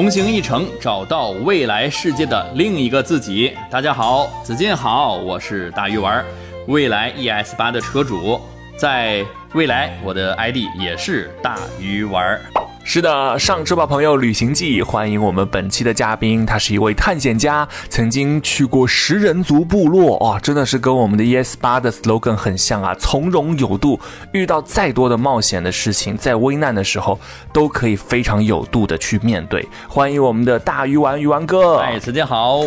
同行一程，找到未来世界的另一个自己。大家好，子健好，我是大鱼丸，未来 ES 八的车主，在未来我的 ID 也是大鱼丸。是的，上车吧，朋友！旅行记，欢迎我们本期的嘉宾，他是一位探险家，曾经去过食人族部落，哇、真的是跟我们的 ES 八的 slogan 很像啊，从容有度，遇到再多的冒险的事情，在危难的时候都可以非常有度的去面对。欢迎我们的大鱼丸鱼丸哥，哎，时间好。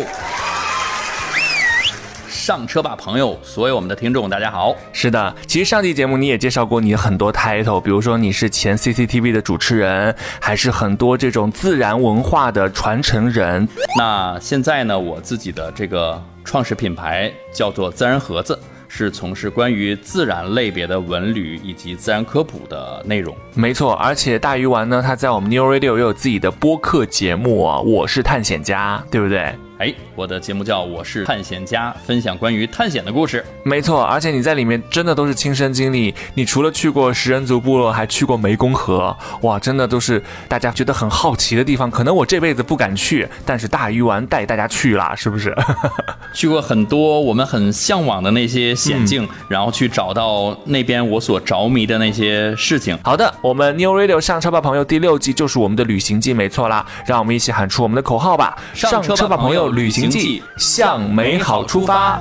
上车吧，朋友！所有我们的听众，大家好。是的，其实上期节目你也介绍过你的很多 title，比如说你是前 CCTV 的主持人，还是很多这种自然文化的传承人。那现在呢，我自己的这个创始品牌叫做自然盒子，是从事关于自然类别的文旅以及自然科普的内容。没错，而且大鱼丸呢，他在我们 New Radio 也有自己的播客节目啊，我是探险家，对不对？哎，我的节目叫《我是探险家》，分享关于探险的故事。没错，而且你在里面真的都是亲身经历，你除了去过食人族部落，还去过湄公河，哇，真的都是大家觉得很好奇的地方。可能我这辈子不敢去，但是大鱼丸带大家去啦，是不是？去过很多我们很向往的那些险境，然后去找到那边我所着迷的那些事情。好的，我们 New Radio 上车吧，朋友第六季就是我们的旅行记，没错啦。让我们一起喊出我们的口号吧！上车吧朋友旅行记，向美好出发。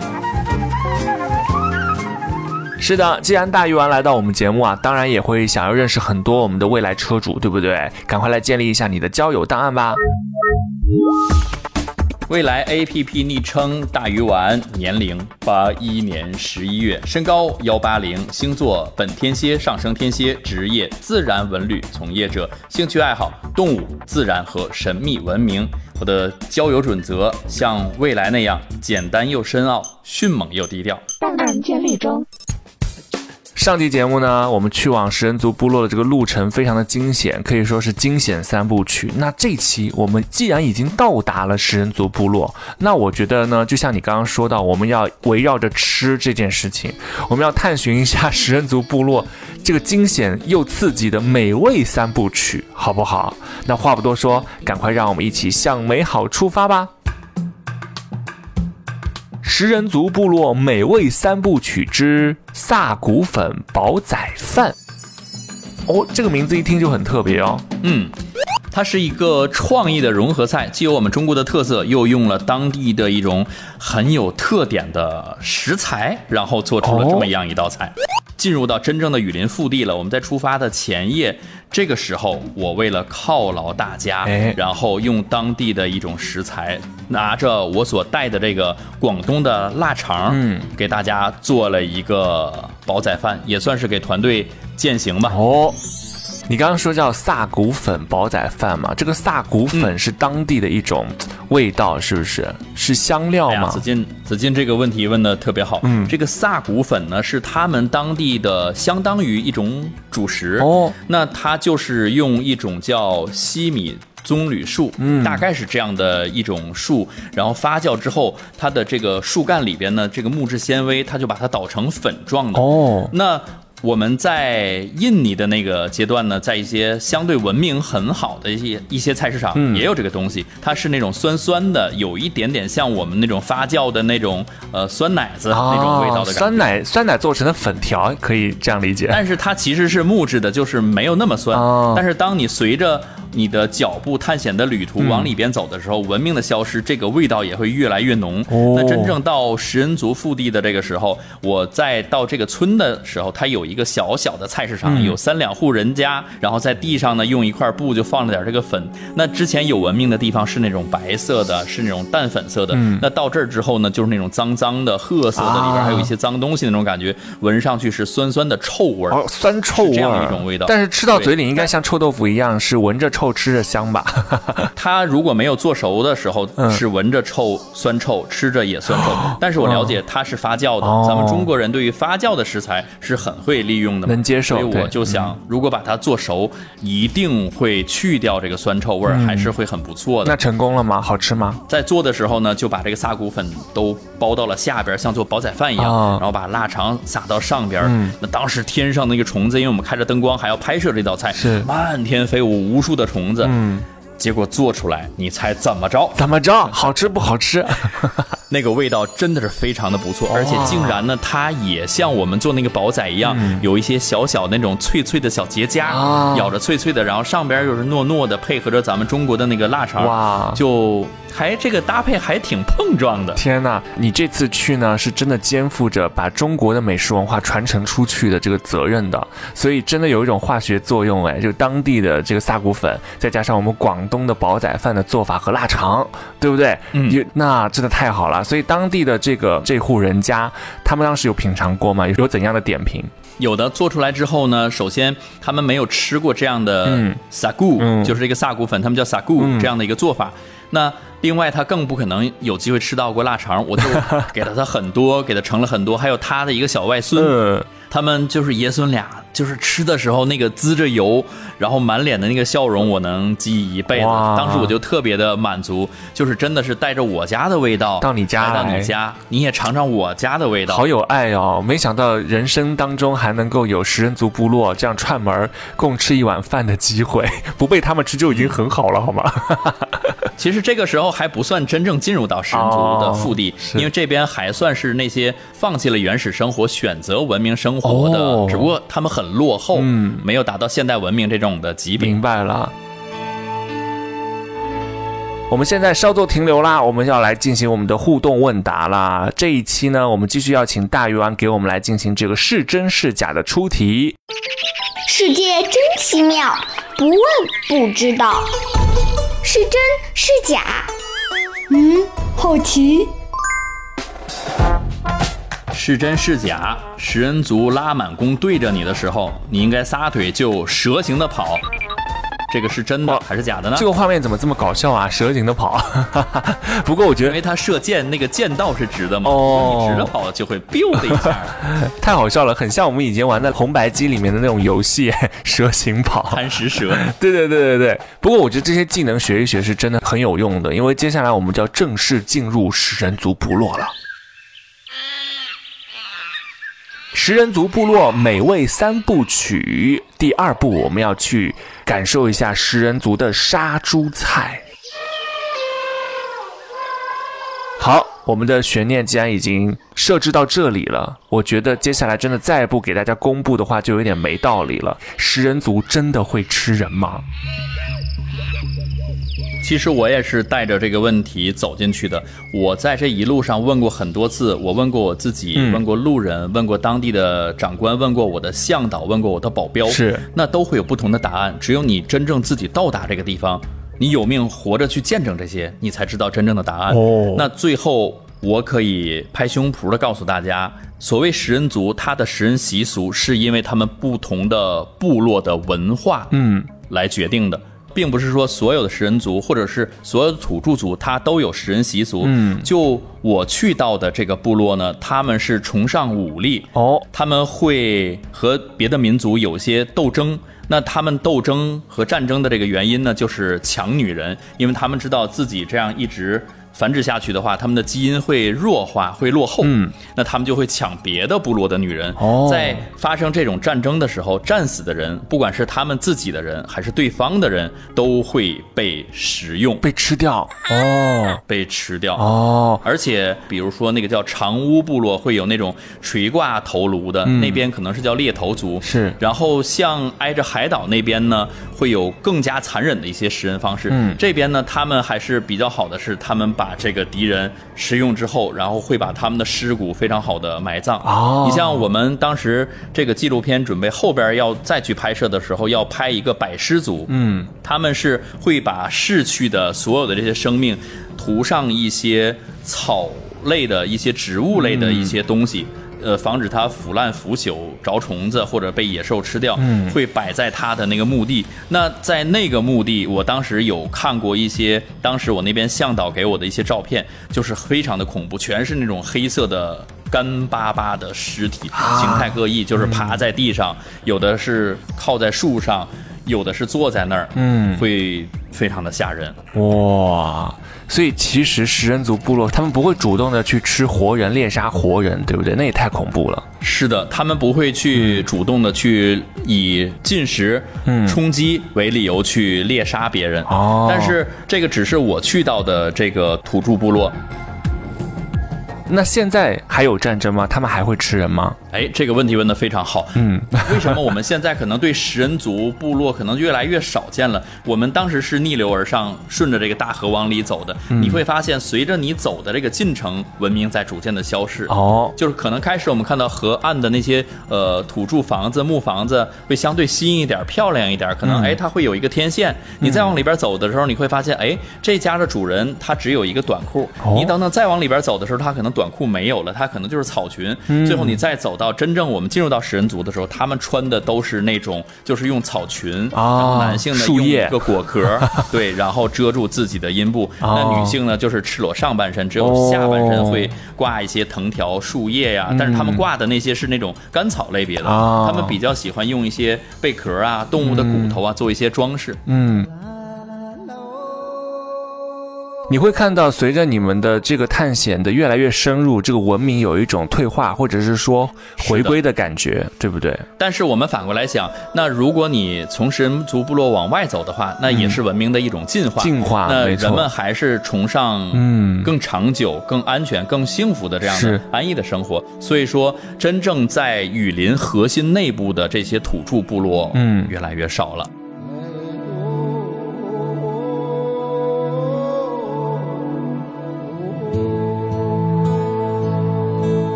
是的，既然大鱼丸来到我们节目啊，当然也会想要认识很多我们的未来车主，对不对？赶快来建立一下你的交友档案吧。未来 APP 昵称大鱼丸，年龄八一年十一月，身高幺八零，星座本天蝎上升天蝎，职业自然文旅从业者，兴趣爱好动物、自然和神秘文明。我的交友准则像未来那样简单又深奥，迅猛又低调。档案建立中上期节目呢，我们去往食人族部落的这个路程非常的惊险，可以说是惊险三部曲。那这期我们既然已经到达了食人族部落，那我觉得呢，就像你刚刚说到，我们要围绕着吃这件事情，我们要探寻一下食人族部落这个惊险又刺激的美味三部曲，好不好？那话不多说，赶快让我们一起向美好出发吧！食人族部落美味三部曲之萨古粉煲仔饭。哦，这个名字一听就很特别哦。嗯，它是一个创意的融合菜，既有我们中国的特色，又用了当地的一种很有特点的食材，然后做出了这么样一道菜。进入到真正的雨林腹地了，我们在出发的前夜，这个时候我为了犒劳大家，哎。然后用当地的一种食材，拿着我所带的这个广东的腊肠，嗯，给大家做了一个煲仔饭，也算是给团队践行吧。哦，你刚刚说叫萨古粉煲仔饭嘛？这个萨古粉是当地的一种味道，是不是？是香料吗？子金，子金这个问题问的特别好。嗯这个萨古粉呢，是他们当地的相当于一种主食。哦，那它就是用一种叫西米。棕榈树，嗯大概是这样的一种树，然后发酵之后，它的这个树干里边呢，这个木质纤维，它就把它捣成粉状的。哦，那我们在印尼的那个阶段呢，在一些相对文明很好的一些一些菜市场嗯也有这个东西，它是那种酸酸的，有一点点像我们那种发酵的那种呃酸奶子那种味道的感觉。哦酸奶酸奶做成的粉条，可以这样理解。但是它其实是木质的，就是没有那么酸。哦但是当你随着你的脚步探险的旅途嗯往里边走的时候，文明的消失，这个味道也会越来越浓。哦那真正到食人族腹地的这个时候，我再到这个村的时候，它有一个小小的菜市场，嗯有三两户人家，然后在地上呢用一块布就放了点这个粉。那之前有文明的地方是那种白色的，是那种淡粉色的。嗯那到这儿之后呢，就是那种脏脏的褐色的，里边啊还有一些脏东西那种感觉，闻上去是酸酸的臭味儿。哦，酸臭这样一种味道但是吃到嘴里应该像臭豆腐一样，是闻着臭臭吃着香吧？它如果没有做熟的时候，嗯是闻着臭酸臭，吃着也酸臭。但是我了解它是发酵的，哦咱们中国人对于发酵的食材是很会利用的，能接受所以我就想，如果把它做熟，一定会去掉这个酸臭味儿，还是会很不错的。那成功了吗？好吃吗？在做的时候呢，就把这个萨谷粉都包到了下边，像做煲仔饭一样，啊然后把腊肠撒到上边。嗯那当时天上那个虫子，因为我们开着灯光还要拍摄这道菜，是漫天飞舞，无数的虫子。嗯，结果做出来，你猜怎么着？怎么着？好吃不好吃？那个味道真的是非常的不错，而且竟然呢，它也像我们做那个煲仔一样，有一些小小那种脆脆的小结痂，啊。咬着脆脆的，然后上边又是糯糯的，配合着咱们中国的那个腊肠，哇。就还这个搭配还挺碰撞的。天呐，你这次去呢，是真的肩负着把中国的美食文化传承出去的这个责任的，所以真的有一种化学作用，哎，就当地的这个萨谷粉，再加上我们广东的煲仔饭的做法和腊肠，对不对？嗯那真的太好了。所以当地的这个这户人家，他们当时有品尝过吗？有怎样的点评？有的做出来之后呢，首先他们没有吃过这样的嗯萨古、嗯就是这个萨谷粉，他们叫萨固、这样的一个做法。那另外他更不可能有机会吃到过腊肠，我就 给了他很多，给他盛了很多，还有他的一个小外孙，嗯，他们就是爷孙俩，就是吃的时候那个滋着油，然后满脸的那个笑容，我能记忆一辈子。当时我就特别的满足，就是真的是带着我家的味道到你家到你家，你也尝尝我家的味道。好有爱哦！没想到人生当中还能够有食人族部落这样串门儿共吃一碗饭的机会，不被他们吃就已经很好了，好吗？其实这个时候还不算真正进入到食人族的腹地，哦因为这边还算是那些放弃了原始生活、选择文明生活的，哦只不过他们很落后，嗯没有达到现代文明这种的级别。明白了。我们现在稍作停留啦，我们要来进行我们的互动问答啦。这一期呢，我们继续要请大鱼丸给我们来进行这个是真是假的出题。世界真奇妙，不问不知道，是真是假？嗯，好奇。是真是假？食人族拉满弓对着你的时候，你应该撒腿就蛇形的跑。这个是真的还是假的呢？这个画面怎么这么搞笑啊？蛇形的跑。不过我觉得因为它射箭那个箭道是直的嘛，哦你直着跑就会 biu 的一下 太好笑了，很像我们以前玩的红白机里面的那种游戏，蛇形跑。贪食蛇。对对对对对，不过我觉得这些技能学一学是真的很有用的，因为接下来我们就要正式进入食人族部落了。食人族部落美味三部曲第二部，我们要去感受一下食人族的杀猪菜。好，我们的悬念既然已经设置到这里了，我觉得接下来真的再不给大家公布的话，就有点没道理了。食人族真的会吃人吗？其实我也是带着这个问题走进去的。我在这一路上问过很多次，我问过我自己，嗯问过路人，问过当地的长官，问过我的向导，问过我的保镖，是那都会有不同的答案。只有你真正自己到达这个地方，你有命活着去见证这些，你才知道真正的答案。哦那最后我可以拍胸脯的告诉大家，所谓食人族，它的食人习俗是因为他们不同的部落的文化，嗯，来决定的，并不是说所有的食人族或者是所有的土著族，它都有食人习俗。嗯就我去到的这个部落呢，他们是崇尚武力，哦，他们会和别的民族有些斗争。那他们斗争和战争的这个原因呢，就是抢女人，因为他们知道自己这样一直繁殖下去的话，他们的基因会弱化，会落后。嗯，那他们就会抢别的部落的女人。哦在发生这种战争的时候，战死的人，不管是他们自己的人还是对方的人，都会被食用、被吃掉哦被吃掉。哦，而且，比如说那个叫长屋部落，会有那种垂挂头颅的，那边可能是叫猎头族。嗯是然后像挨着海岛那边呢，会有更加残忍的一些食人方式。嗯这边呢，他们还是比较好的是，他们把这个敌人食用之后，然后会把他们的尸骨非常好的埋葬。哦你像我们当时这个纪录片准备后边要再去拍摄的时候，要拍一个百尸族。嗯，他们是会把逝去的所有的这些生命涂上一些草类的一些植物类的一些东西。呃防止它腐烂腐朽、着虫子或者被野兽吃掉，嗯会摆在它的那个墓地。那在那个墓地，我当时有看过一些，当时我那边向导给我的一些照片，就是非常的恐怖，全是那种黑色的。干巴巴的尸体，啊形态各异，就是爬在地上，有的是靠在树上，有的是坐在那儿，嗯会非常的吓人。哇，所以其实食人族部落他们不会主动的去吃活人、猎杀活人，对不对？那也太恐怖了。是的，他们不会去主动的去以进食、嗯冲击为理由去猎杀别人。哦但是这个只是我去到的这个土著部落。那现在还有战争吗？他们还会吃人吗？哎，这个问题问得非常好。嗯，为什么我们现在可能对食人族部落可能越来越少见了？我们当时是逆流而上，顺着这个大河往里走的。嗯你会发现，随着你走的这个进程，文明在逐渐的消逝。哦，就是可能开始我们看到河岸的那些呃土著房子、木房子会相对新一点、漂亮一点，可能嗯哎它会有一个天线。你再往里边走的时候，你会发现哎这家的主人他只有一个短裤，哦你等等再往里边走的时候，他可能短裤没有了，它可能就是草裙。嗯最后你再走到真正我们进入到食人族的时候，他们穿的都是那种就是用草裙，啊然后男性呢树叶用一个果壳，对，然后遮住自己的阴部。哦那女性呢就是赤裸上半身，只有下半身会挂一些藤条、树叶呀、但是他们挂的那些是那种干草类别的，哦他们比较喜欢用一些贝壳啊、动物的骨头啊做一些装饰。嗯。你会看到，随着你们的这个探险的越来越深入，这个文明有一种退化，或者是说回归的感觉，对不对？但是我们反过来想，那如果你从食人族部落往外走的话，那也是文明的一种进化。进化那人们还是崇尚嗯更长久、更安全、更幸福的这样的安逸的生活。所以说，真正在雨林核心内部的这些土著部落，嗯越来越少了。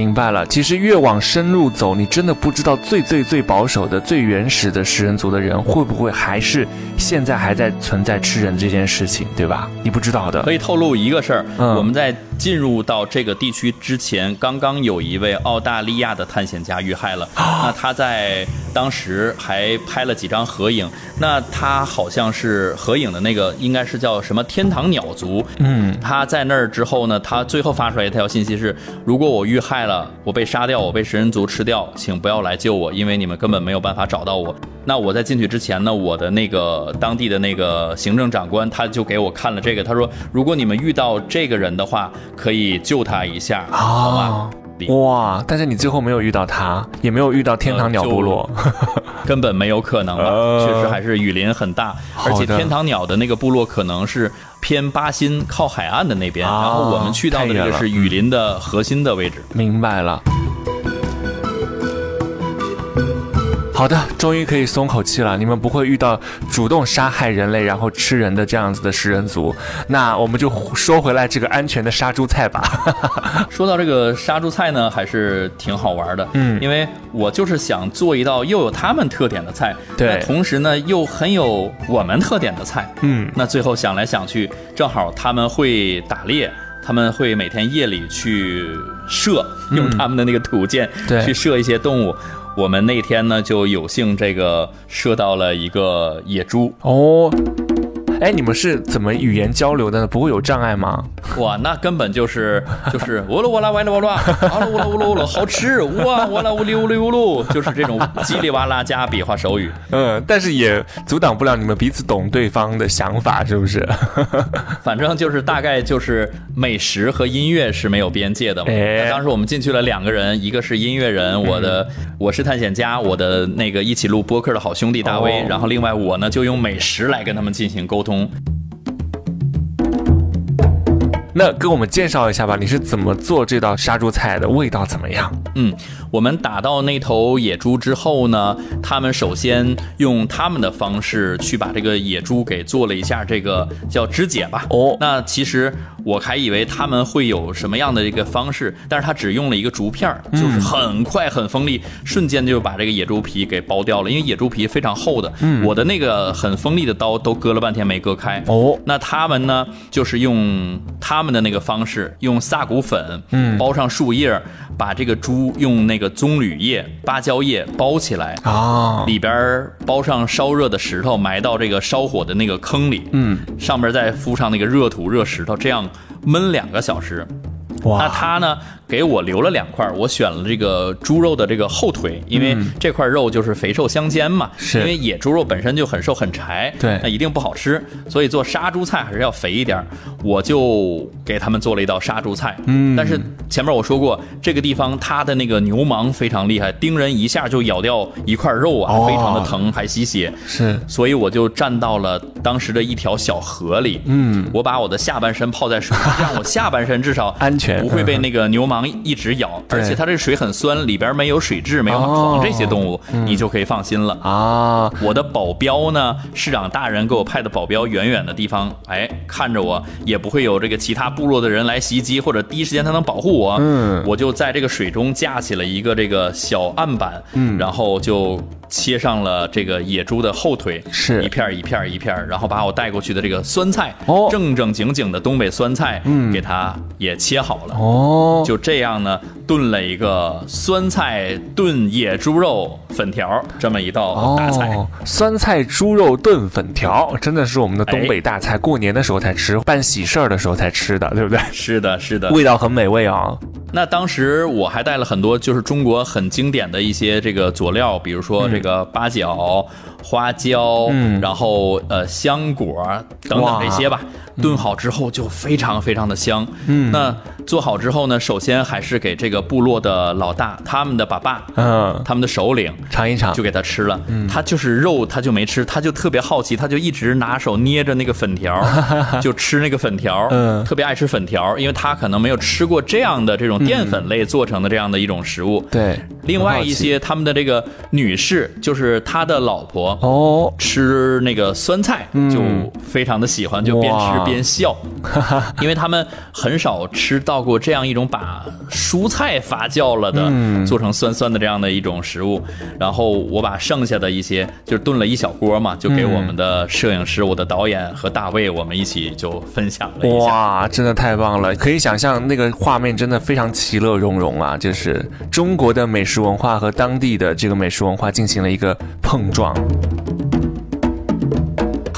明白了，其实越往深入走，你真的不知道最最最保守的、最原始的食人族的人会不会还是现在还在存在吃人这件事情，对吧？你不知道的可。以透露一个事儿，嗯我们在进入到这个地区之前，刚刚有一位澳大利亚的探险家遇害了。那他在当时还拍了几张合影，那他好像是合影的那个应该是叫什么天堂鸟族。嗯，他在那儿之后呢，他最后发出来一条信息是：如果我遇害了，我被杀掉，我被食人族吃掉，请不要来救我，因为你们根本没有办法找到我。那我在进去之前呢，我的那个当地的那个行政长官他就给我看了这个，他说如果你们遇到这个人的话，可以救他一下，好吧？哇！但是你最后没有遇到他，也没有遇到天堂鸟部落。根本没有可能了，呃确实还是雨林很大，而且天堂鸟的那个部落可能是偏巴新靠海岸的那边，啊然后我们去到的这个是雨林的核心的位置。明白了。好的，终于可以松口气了。你们不会遇到主动杀害人类然后吃人的这样子的食人族。那我们就说回来这个安全的杀猪菜吧。说到这个杀猪菜呢，还是挺好玩的，嗯因为我就是想做一道又有他们特点的菜，对同时呢又很有我们特点的菜，嗯那最后想来想去，正好他们会打猎。他们会每天夜里去射，用他们的那个土箭去射一些动物。我们那天呢就有幸这个射到了一个野猪，哦，哎，你们是怎么语言交流的呢？不会有障碍吗？哇，那根本就是 就是呜噜哇啦哇啦哇啦，啊噜呜噜呜噜呜噜，好吃哇哇啦呜哩呜哩呜噜，就是这种叽里哇啦加比划手语。嗯，但是也阻挡不了你们彼此懂对方的想法，是不是？反正就是大概就是美食和音乐是没有边界的嘛。哎当时我们进去了两个人，一个是音乐人，我的我是探险家，我的那个一起录播客的好兄弟大威，哦然后另外我呢就用美食来跟他们进行沟通。那跟我们介绍一下吧，你是怎么做这道杀猪菜的？味道怎么样？嗯，我们打到那头野猪之后呢，他们首先用他们的方式去把这个野猪给做了一下这个叫肢解吧。哦那其实我还以为他们会有什么样的一个方式，但是他只用了一个竹片儿，就是很快很锋利，瞬间就把这个野猪皮给剥掉了。因为野猪皮非常厚的，我的那个很锋利的刀都割了半天没割开。哦那他们呢，就是用他们的那个方式，用萨谷粉，嗯，包上树叶，把这个猪用那个棕榈叶、芭蕉叶包起来，啊，里边儿包上烧热的石头，埋到这个烧火的那个坑里，嗯，上面再敷上那个热土、热石头，这样焖两个小时。那它，呢，给我留了两块，我选了这个猪肉的这个后腿，因为这块肉就是肥瘦相间嘛。是因为野猪肉本身就很瘦很柴，对那一定不好吃，所以做杀猪菜还是要肥一点。我就给他们做了一道杀猪菜，嗯，但是前面我说过，这个地方它的那个牛虻非常厉害，叮人一下就咬掉一块肉啊，哦非常的疼，还吸血。是所以我就站到了当时的一条小河里，嗯，我把我的下半身泡在水里，这样我下半身至少 安全不会被那个牛虻一直咬，而且它这水很酸，里边没有水蛭，没有哦虫这些动物，你就可以放心了。啊，我的保镖呢，市长大人给我派的保镖，远远的地方，哎，看着我，也不会有这个其他部落的人来袭击，或者第一时间他能保护我。嗯我就在这个水中架起了一个这个小案板，嗯，然后就切上了这个野猪的后腿，是一片儿一片儿一片儿，然后把我带过去的这个酸菜，哦正正经经的东北酸菜，嗯，给它也切好了。哦，就这样呢，炖了一个酸菜炖野猪肉粉条这么一道大菜。哦，酸菜猪肉炖粉条，真的是我们的东北大菜，过年的时候才吃，办喜事儿的时候才吃的，对不对？是的，是的。味道很美味啊。那当时我还带了很多，就是中国很经典的一些这个佐料，比如说这个八角、花椒，嗯然后呃香果等等这些吧。炖好之后就非常非常的香。嗯，那做好之后呢，首先还是给这个部落的老大，他们的爸爸，嗯，他们的首领，尝一尝就。给他吃了。嗯他就是肉，他就没吃，他就特别好奇，他就一直拿手捏着那个粉条，就吃那个粉条，嗯特别爱吃粉条，因为他可能没有吃过这样的这种淀粉类做成的这样的一种食物。对，另外一些他们的这个女士，就是他的老婆。哦，吃那个酸菜就非常的喜欢，就边吃哇边笑，因为他们很少吃到过这样一种把蔬菜发酵了的，嗯做成酸酸的这样的一种食物。然后我把剩下的一些就是炖了一小锅嘛，就给我们的摄影师、我的导演和大卫，我们一起就分享了一下。哇，真的太棒了！可以想象那个画面真的非常其乐融融啊，就是中国的美食文化和当地的这个美食文化进行了一个碰撞。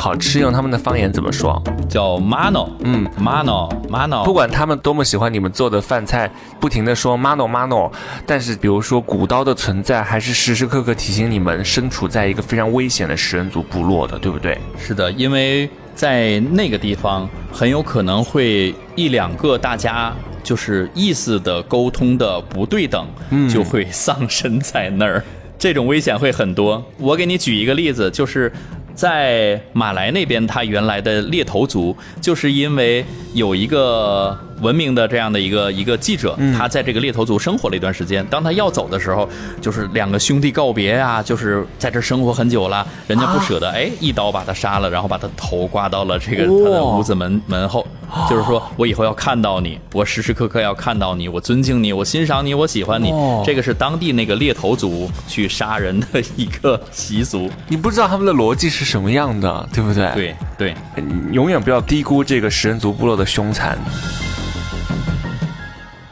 好吃用他们的方言怎么说？叫 mano，嗯，mano mano，不管他们多么喜欢你们做的饭菜，不停的说 mano mano，但是比如说古刀的存在，还是时时刻刻提醒你们身处在一个非常危险的食人族部落的，对不对？是的，因为在那个地方很有可能会一两个大家就是意思的沟通的不对等，就会丧生在那儿，这种危险会很多。我给你举一个例子，就是。在马来那边，他原来的猎头族，就是因为有一个文明的这样的一个一个记者，他在这个猎头族生活了一段时间。当他要走的时候，就是两个兄弟告别啊，就是在这生活很久了，人家不舍得，哎，一刀把他杀了，然后把他头挂到了这个他的屋子门门后，就是说我以后要看到你，我时时刻刻要看到你，我尊敬你，我欣赏你，我喜欢你。哦这个是当地那个猎头族去杀人的一个习俗。你不知道他们的逻辑是什么样的，对不对？对对。你永远不要低估这个食人族部落的凶残。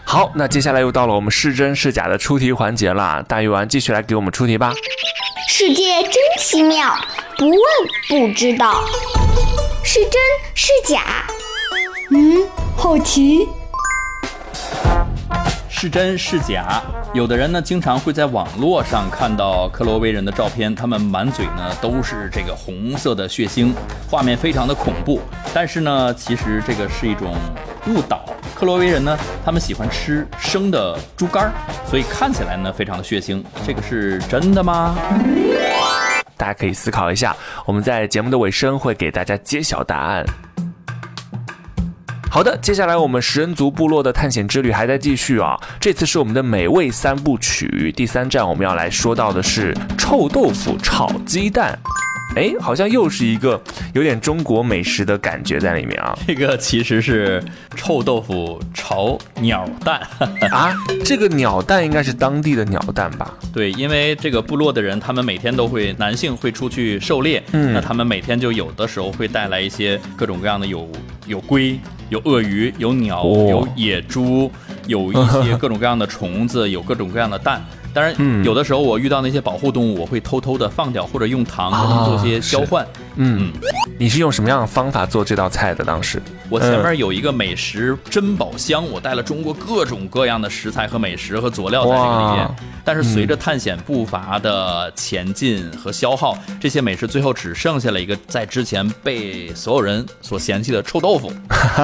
好，那接下来又到了我们是真是假的出题环节啦，大鱼丸继续来给我们出题吧。世界真奇妙，不问不知道，是真是假？嗯，好奇。是真是假？有的人呢，经常会在网络上看到克罗威人的照片，他们满嘴呢都是这个红色的血腥，画面非常的恐怖。但是呢，其实这个是一种误导。克罗威人呢，他们喜欢吃生的猪肝儿，所以看起来呢非常的血腥。这个是真的吗？大家可以思考一下，我们在节目的尾声会给大家揭晓答案。好的，接下来我们食人族部落的探险之旅还在继续啊！这次是我们的美味三部曲，第三站我们要来说到的是臭豆腐炒鸡蛋。哎，好像又是一个有点中国美食的感觉在里面啊 这个其实是臭豆腐炒鸟蛋。啊！这个鸟蛋应该是当地的鸟蛋吧？对，因为这个部落的人，他们每天都会，男性会出去狩猎，嗯那他们每天就有的时候会带来一些各种各样的有有龟、有鳄鱼、有鸟、哦有野猪，有一些各种各样的虫子，有各种各样的蛋。当然，嗯有的时候我遇到那些保护动物，我会偷偷的放掉，或者用糖跟它们做些交换。嗯，你是用什么样的方法做这道菜的？当时我前面有一个美食珍宝箱，我带了中国各种各样的食材和美食和佐料在这个里面。但是随着探险步伐的前进和消耗，这些美食最后只剩下了一个在之前被所有人所嫌弃的臭豆腐。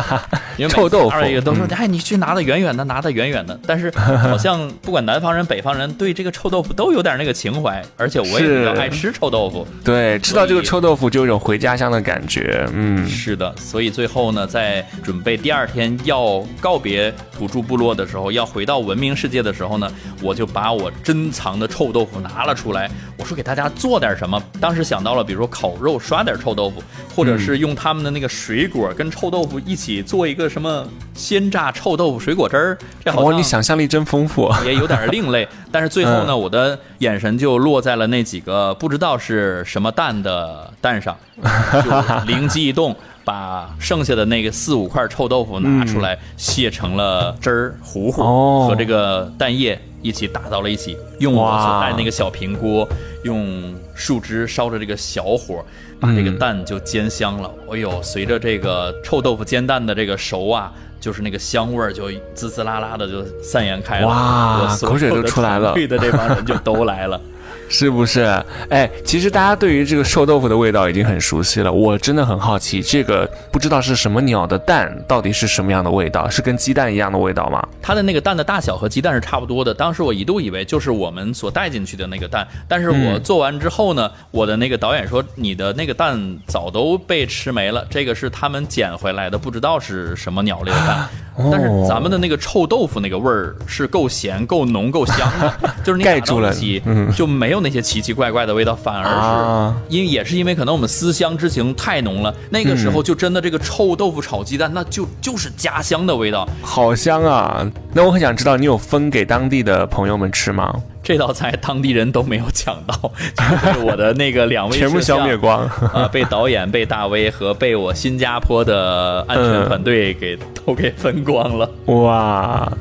因为臭豆腐拿着一个都说嗯：“哎，你去拿的远远的，拿的远远的。”但是好像不管南方人、北方人对这个臭豆腐都有点那个情怀，而且我也比较爱吃臭豆腐。对，吃到这个臭豆腐就有一种回家乡的感觉。嗯，是的，所以最后呢，在准备第二天要告别土著部落的时候，要回到文明世界的时候呢，我就把我珍藏的臭豆腐拿了出来。我说给大家做点什么。当时想到了，比如说烤肉刷点臭豆腐，或者是用他们的那个水果跟臭豆腐一起做一个什么鲜榨臭豆腐水果汁儿。这好哦，像你想象力真丰富。也有点另类。但是最后呢，嗯我的眼神就落在了那几个不知道是什么蛋的蛋上，就灵机一动。把剩下的那个四五块臭豆腐拿出来，卸成了汁儿糊糊，哦和这个蛋液一起打到了一起。用我哇所带那个小平锅，用树枝烧着这个小火，把这个嗯蛋就煎香了。哎呦，随着这个臭豆腐煎蛋的这个熟啊，就是那个香味儿就滋滋啦啦的就散延开了。哇口水都的出来了对的这帮人就都来了。是不是？哎，其实大家对于这个臭豆腐的味道已经很熟悉了。我真的很好奇，这个不知道是什么鸟的蛋到底是什么样的味道？是跟鸡蛋一样的味道吗？它的那个蛋的大小和鸡蛋是差不多的。当时我一度以为就是我们所带进去的那个蛋，但是我做完之后呢，我的那个导演说你的那个蛋早都被吃没了，这个是他们捡回来的，不知道是什么鸟类的蛋。哦但是咱们的那个臭豆腐那个味儿是够咸、够浓、够香的，就是盖住了嗯就没有那些奇奇怪怪的味道，反而啊是因为也是因为可能我们思乡之情太浓了，那个时候就真的这个臭豆腐炒鸡蛋，那就就是家乡的味道。好香啊！那我很想知道，你有分给当地的朋友们吃吗？这道菜当地人都没有抢到，就是我的那个两位全部消灭光。啊，被导演、被大 V 和被我新加坡的安全团队给、都给分光了。哇！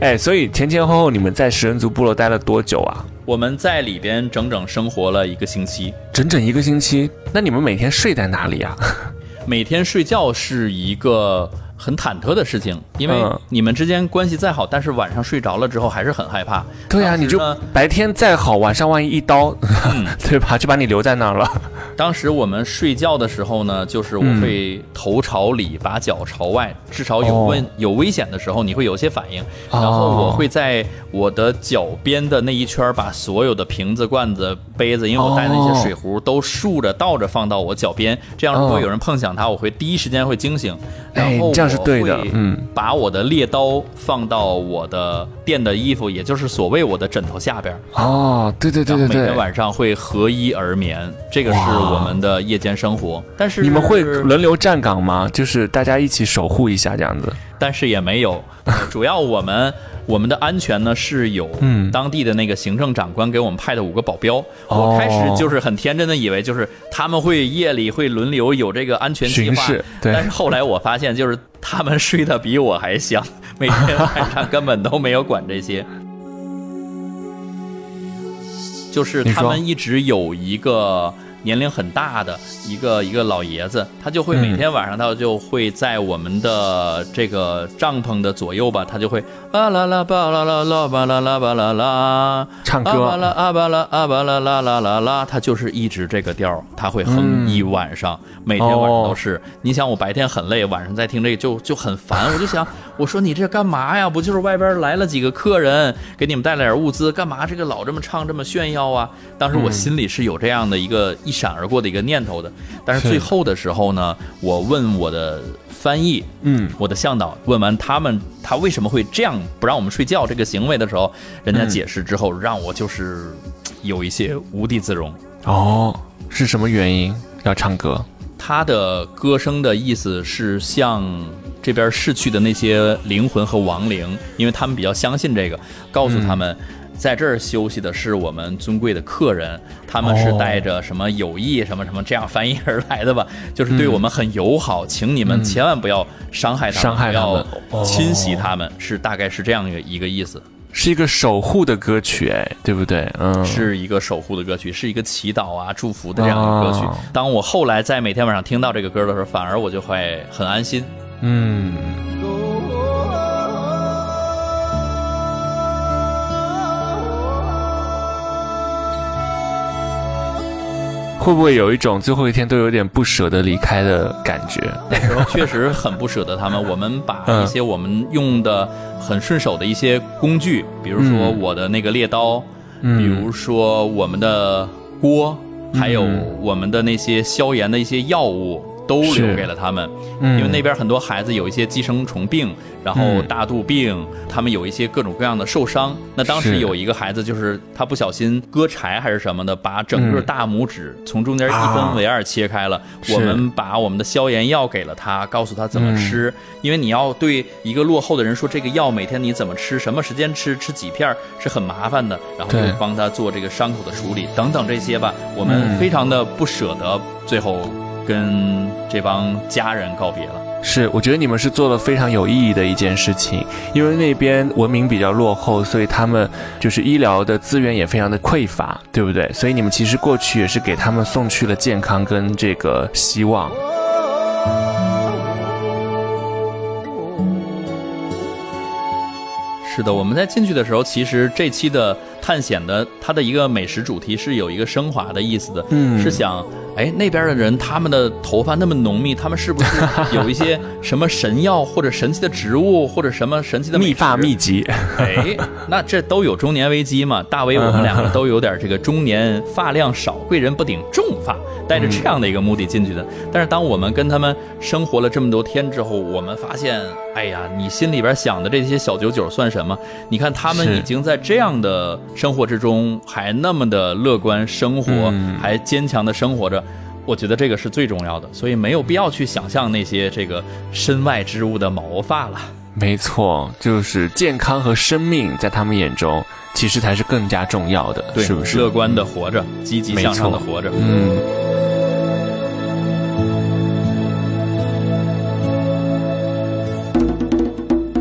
哎，所以前前后后你们在食人族部落待了多久啊？我们在里边整整生活了一个星期，整整一个星期。那你们每天睡在哪里啊？每天睡觉是一个很忐忑的事情，因为嗯你们之间关系再好，但是晚上睡着了之后还是很害怕。对啊，你就白天再好，晚上万一一刀，对吧？就把你留在那儿了。当时我们睡觉的时候呢，就是我会头朝里，把脚朝外，至少有问、哦有危险的时候，你会有些反应。然后我会在我的脚边的那一圈，把所有的瓶子、罐子、杯子，因为我带那些水壶，都竖着倒着放到我脚边。这样，如果哦有人碰响它，我会第一时间会惊醒。然后哎这样是对的嗯把我的猎刀放到我的垫的衣服，也就是所谓我的枕头下边儿。哦，对对对对对每天，晚上会合衣而眠，这个是我们的夜间生活。但是你们会轮流站岗吗？就是大家一起守护一下这样子。但是也没有，呃 主要我们我们的安全呢是有嗯。当地的那个行政长官给我们派的五个保镖。哦。我开始就是很天真的以为就是他们会夜里会轮流有这个安全计划但是后来我发现就是他们睡得比我还香，每天晚上根本都没有管这些。就是他们一直有一个年龄很大的一个一个老爷子，他就会嗯每天晚上他就会在我们的这个帐篷的左右吧，他就会啊啦啦吧啦啦啦吧啦啦吧啦啦，唱歌啊吧啦歌，啊吧啦啊吧啦啦啦啦啦，他就是一直这个调儿，他会哼一晚上，每天晚上都是。你想我白天很累，晚上再听这个就就很烦，我就想，我说你这干嘛呀？不就是外边来了几个客人，给你们带了点物资，干嘛这个老这么唱这么炫耀啊？当时我心里是有这样的一个一闪而过的一个念头的，但是是最后的时候呢，我问我的翻译，嗯，我的向导问完他们他为什么会这样不让我们睡觉这个行为的时候，人家解释之后，让我就是有一些无地自容。哦，是什么原因要唱歌？他的歌声的意思是向这边逝去的那些灵魂和亡灵，因为他们比较相信这个，告诉他们。在这儿休息的是我们尊贵的客人，他们是带着什么友谊什么什么这样翻译而来的吧？就是对我们很友好，请你们千万不要伤害他们，伤害他们不要侵袭他们，是大概是这样一个一个意思。是一个守护的歌曲，哎，对不对？嗯，是一个守护的歌曲，是一个祈祷啊、祝福的这样一个歌曲。当我后来在每天晚上听到这个歌的时候，反而我就会很安心。嗯。会不会有一种最后一天都有点不舍得离开的感觉？那时候确实很不舍得他们。我们把一些我们用的很顺手的一些工具，比如说我的那个猎刀，比如说我们的锅，还有我们的那些消炎的一些药物。都留给了他们，因为那边很多孩子有一些寄生虫病，然后大肚病，他们有一些各种各样的受伤。那当时有一个孩子，就是他不小心割柴还是什么的，把整个大拇指从中间一分为二切开了。我们把我们的消炎药给了他，告诉他怎么吃，因为你要对一个落后的人说这个药每天你怎么吃，什么时间吃，吃几片是很麻烦的。然后就帮他做这个伤口的处理等等这些吧，我们非常的不舍得，最后。跟这帮家人告别了，是，我觉得你们是做了非常有意义的一件事情，因为那边文明比较落后，所以他们就是医疗的资源也非常的匮乏，对不对？所以你们其实过去也是给他们送去了健康跟这个希望。是的，我们在进去的时候，其实这期的探险的它的一个美食主题是有一个升华的意思的，嗯，是想，哎，那边的人他们的头发那么浓密，他们是不是有一些什么神药或者神奇的植物或者什么神奇的秘发秘籍？哎，那这都有中年危机嘛？大为，我们两个都有点这个中年发量少，贵人不顶重发，带着这样的一个目的进去的。但是当我们跟他们生活了这么多天之后，我们发现。哎呀，你心里边想的这些小九九算什么？你看他们已经在这样的生活之中，还那么的乐观生活，还坚强的生活着。我觉得这个是最重要的，所以没有必要去想象那些这个身外之物的毛发了。没错，就是健康和生命在他们眼中，其实才是更加重要的，是不是？乐观的活着，积极向上的活着，嗯。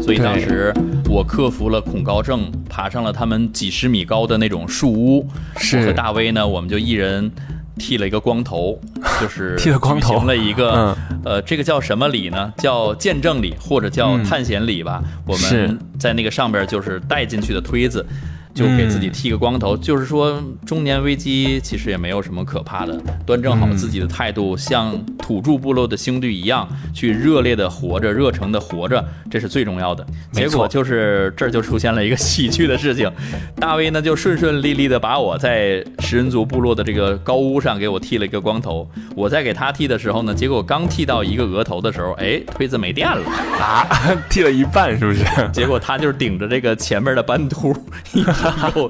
所以当时我克服了恐高症，爬上了他们几十米高的那种树屋。是和大威呢，我们就一人剃了一个光头，就是 剃了光头，行了一个呃，这个叫什么礼呢？叫见证礼或者叫探险礼吧。我们在那个上边就是带进去的推子。就给自己剃个光头，就是说中年危机其实也没有什么可怕的，端正好自己的态度，像土著部落的兄弟一样，去热烈的活着，热诚的活着，这是最重要的。结果就是这儿就出现了一个喜剧的事情，大卫呢就顺顺利利的把我在食人族部落的这个高屋上给我剃了一个光头。我在给他剃的时候呢，结果刚剃到一个额头的时候，哎，推子没电了啊，剃了一半是不是？结果他就是顶着这个前面的斑秃。后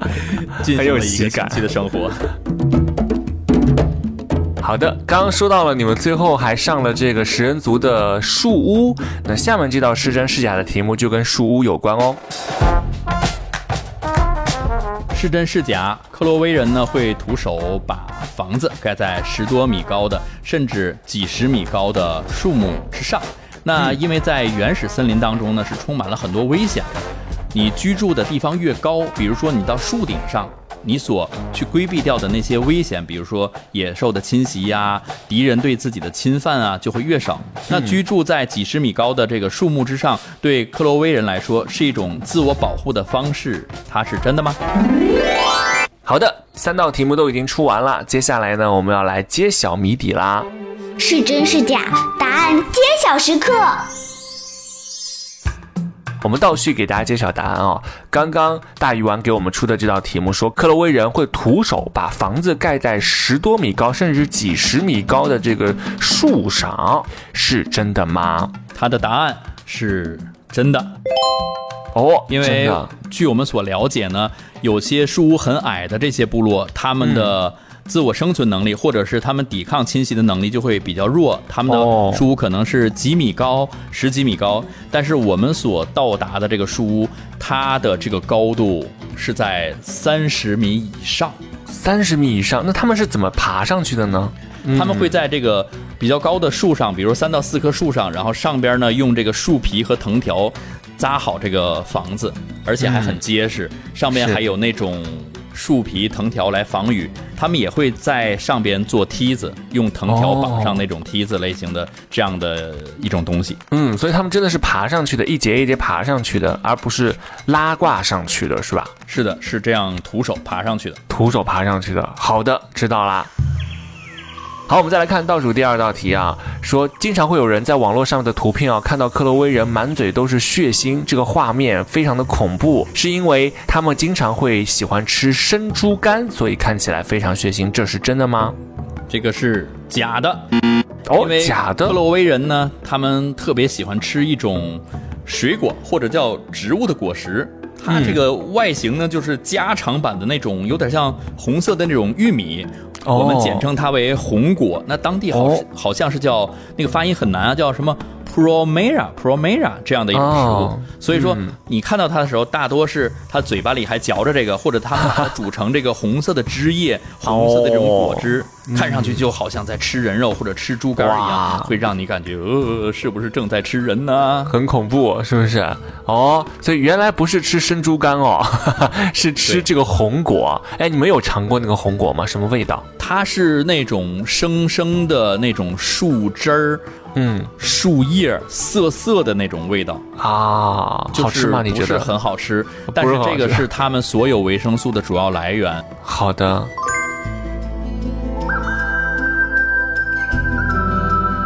进行了一个新奇的生活。好的，刚刚说到了，你们最后还上了这个食人族的树屋。那下面这道是真是假的题目就跟树屋有关哦。是真是假？克洛威人呢会徒手把房子盖在十多米高的，甚至几十米高的树木之上。那因为在原始森林当中呢，是充满了很多危险的。你居住的地方越高，比如说你到树顶上，你所去规避掉的那些危险，比如说野兽的侵袭呀、敌人对自己的侵犯啊，就会越少。那居住在几十米高的这个树木之上，对克罗威人来说是一种自我保护的方式，它是真的吗？好的，三道题目都已经出完了，接下来呢，我们要来揭晓谜底啦。是真是假？答案揭晓时刻。我们倒叙给大家揭晓答案啊！刚刚大鱼丸给我们出的这道题目说，克洛威人会徒手把房子盖在十多米高，甚至几十米高的这个树上，是真的吗？他的答案是真的哦，因为据我们所了解呢，有些树屋很矮的这些部落，他们的自我生存能力，或者是他们抵抗侵袭的能力就会比较弱。他们哦的树屋可能是几米高、十几米高，但是我们所到达的这个树屋，它的这个高度是在三十米以上。三十米以上，那他们是怎么爬上去的呢？他们会在这个比较高的树上，比如三到四棵树上，然后上边呢用这个树皮和藤条扎好这个房子，而且还很结实，上面还有那种树皮藤条来防雨。他们也会在上边做梯子，用藤条绑上那种梯子类型的这样的一种东西。嗯，所以他们真的是爬上去的，一节一节爬上去的，而不是拉挂上去的，是吧？是的，是这样徒手爬上去的。徒手爬上去的。好的，知道啦。好，我们再来看倒数第二道题啊，说经常会有人在网络上的图片啊，看到克洛威人满嘴都是血腥，这个画面非常的恐怖，是因为他们经常会喜欢吃生猪肝，所以看起来非常血腥，这是真的吗？这个是假的，哦因为，假的克洛威人呢，他们特别喜欢吃一种水果或者叫植物的果实。它这个外形呢，就是加长版的那种，有点像红色的那种玉米，哦我们简称它为红果。那当地好、哦好像是叫那个发音很难啊，叫什么 promera promera 这样的一种食物。哦所以说，你看到它的时候，大多是它嘴巴里还嚼着这个，或者它们把它煮成这个红色的汁液、红色的这种果汁，看上去就好像在吃人肉或者吃猪肝一样，会让你感觉呃，是不是正在吃人呢？很恐怖，是不是？哦，所以原来不是吃生猪肝哦，是吃这个红果。哎，你们有尝过那个红果吗？什么味道？它是那种生生的那种树枝儿、嗯树叶涩涩的那种味道，啊，就是好吃吗？你不是觉得？很好吃，但是这个是他们所有维生素的主要来源。好的。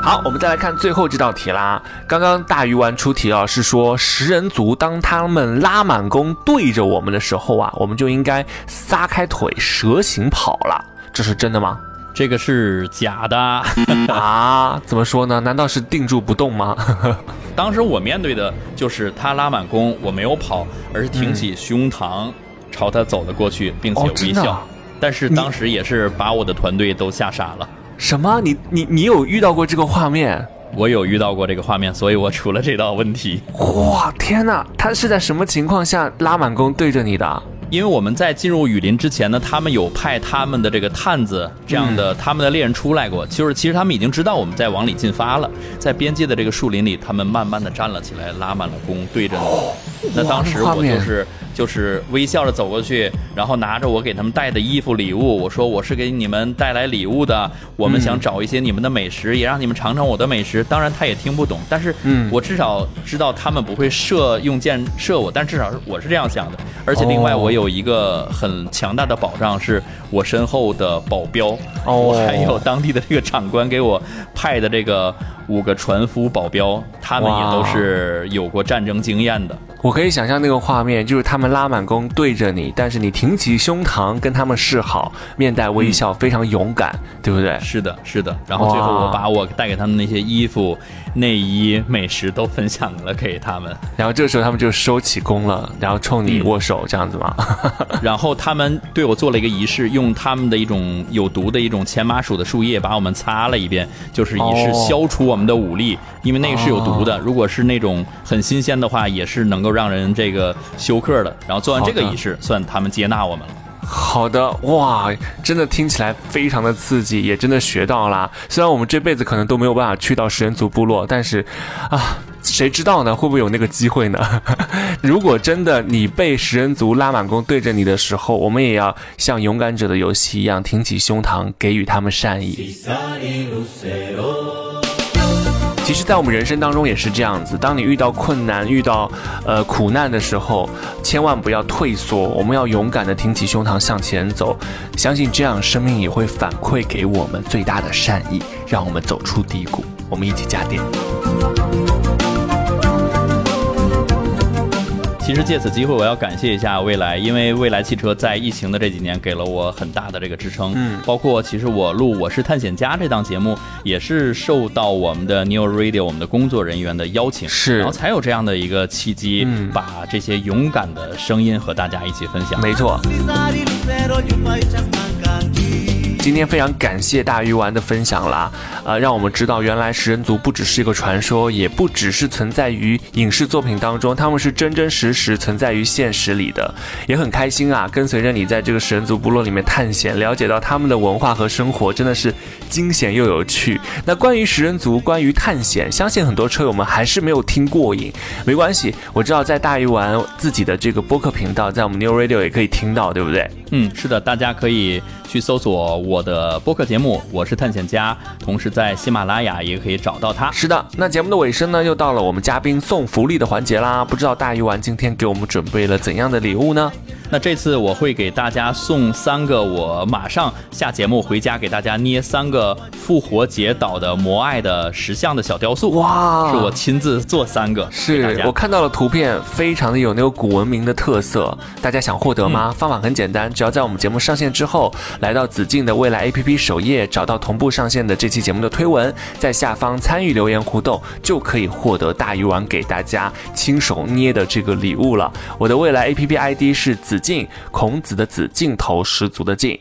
好，我们再来看最后这道题啦。刚刚大鱼丸出题啊，是说食人族当他们拉满弓对着我们的时候啊，我们就应该撒开腿蛇形跑了，这是真的吗？这个是假的。啊，怎么说呢？难道是定住不动吗？当时我面对的就是他拉满弓，我没有跑，而是挺起胸膛、朝他走了过去，并且哦微笑。真的啊但是当时也是把我的团队都吓傻了。什么？你你你有遇到过这个画面？我有遇到过这个画面，所以我出了这道问题。哇，天哪！他是在什么情况下拉满弓对着你的？因为我们在进入雨林之前呢，他们有派他们的这个探子这样的、他们的猎人出来过，就是其实他们已经知道我们在往里进发了，在边界的这个树林里，他们慢慢的站了起来，拉满了弓，对着你。那当时我就是就是微笑着走过去，然后拿着我给他们带的衣服礼物，我说我是给你们带来礼物的，我们想找一些你们的美食，也让你们尝尝我的美食。当然他也听不懂，但是嗯我至少知道他们不会射用箭射我，但至少是我是这样想的。而且另外哦我有一个很强大的保障，是我身后的保镖，哦我还有当地的这个长官给我派的这个五个船夫保镖，他们也都是有过战争经验的。我可以想象那个画面，就是他们拉满弓对着你，但是你挺起胸膛跟他们示好，面带微笑，非常勇敢，对不对？是的，是的。然后最后我把我带给他们那些衣服、内衣、美食都分享了给他们，然后这时候他们就收起弓了，然后冲你握手，这样子吗？然后他们对我做了一个仪式，用他们的一种有毒的一种前麻属的树叶把我们擦了一遍，就是以示哦消除我们的武力，因为那个是有毒的。如果是那种很新鲜的话，也是能够让人这个休克的。然后做完这个仪式，算他们接纳我们了。好的，哇，真的听起来非常的刺激，也真的学到了。虽然我们这辈子可能都没有办法去到食人族部落，但是啊，谁知道呢？会不会有那个机会呢？如果真的你被食人族拉满弓对着你的时候，我们也要像勇敢者的游戏一样，挺起胸膛，给予他们善意。其实，在我们人生当中也是这样子。当你遇到困难、遇到呃苦难的时候，千万不要退缩，我们要勇敢的挺起胸膛向前走。相信这样，生命也会反馈给我们最大的善意，让我们走出低谷。我们一起加点。其实借此机会，我要感谢一下蔚来，因为蔚来汽车在疫情的这几年给了我很大的这个支撑。嗯包括其实我录《我是探险家》这档节目，也是受到我们的 New Radio 我们的工作人员的邀请，是然后才有这样的一个契机，嗯把这些勇敢的声音和大家一起分享。没错。今天非常感谢大鱼丸的分享啦，呃，让我们知道原来食人族不只是一个传说，也不只是存在于影视作品当中，他们是真真实实存在于现实里的。也很开心啊，跟随着你在这个食人族部落里面探险，了解到他们的文化和生活，真的是惊险又有趣。那关于食人族，关于探险，相信很多车友们还是没有听过瘾，没关系，我知道在大鱼丸自己的这个播客频道，在我们 New Radio 也可以听到，对不对？嗯，是的，大家可以去搜索我的播客节目，我是探险家，同时在喜马拉雅也可以找到它。是的，那节目的尾声呢，又到了我们嘉宾送福利的环节啦。不知道大鱼丸今天给我们准备了怎样的礼物呢？那这次我会给大家送三个，我马上下节目回家给大家捏三个复活节岛的摩爱的石像的小雕塑。哇是我亲自做三个，是我看到了图片，非常的有那个古文明的特色。大家想获得吗？方法很简单，只要在我们节目上线之后，来到子敬的未来 APP 首页，找到同步上线的这期节目的推文，在下方参与留言互动，就可以获得大鱼丸给大家亲手捏的这个礼物了。我的未来 APP ID 是子敬，孔子的子，镜头十足的镜。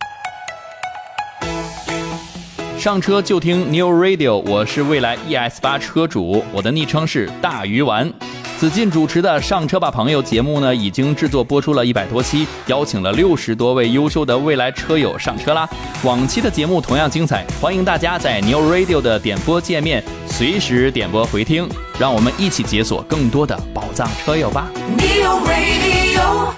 上车就听 New Radio，我是未来 ES 八车主，我的昵称是大鱼丸。子敬主持的《上车吧朋友》节目呢，已经制作播出了一百多期，邀请了六十多位优秀的未来车友上车啦。往期的节目同样精彩，欢迎大家在 New Radio 的点播界面随时点播回听，让我们一起解锁更多的宝藏车友吧。New Radio.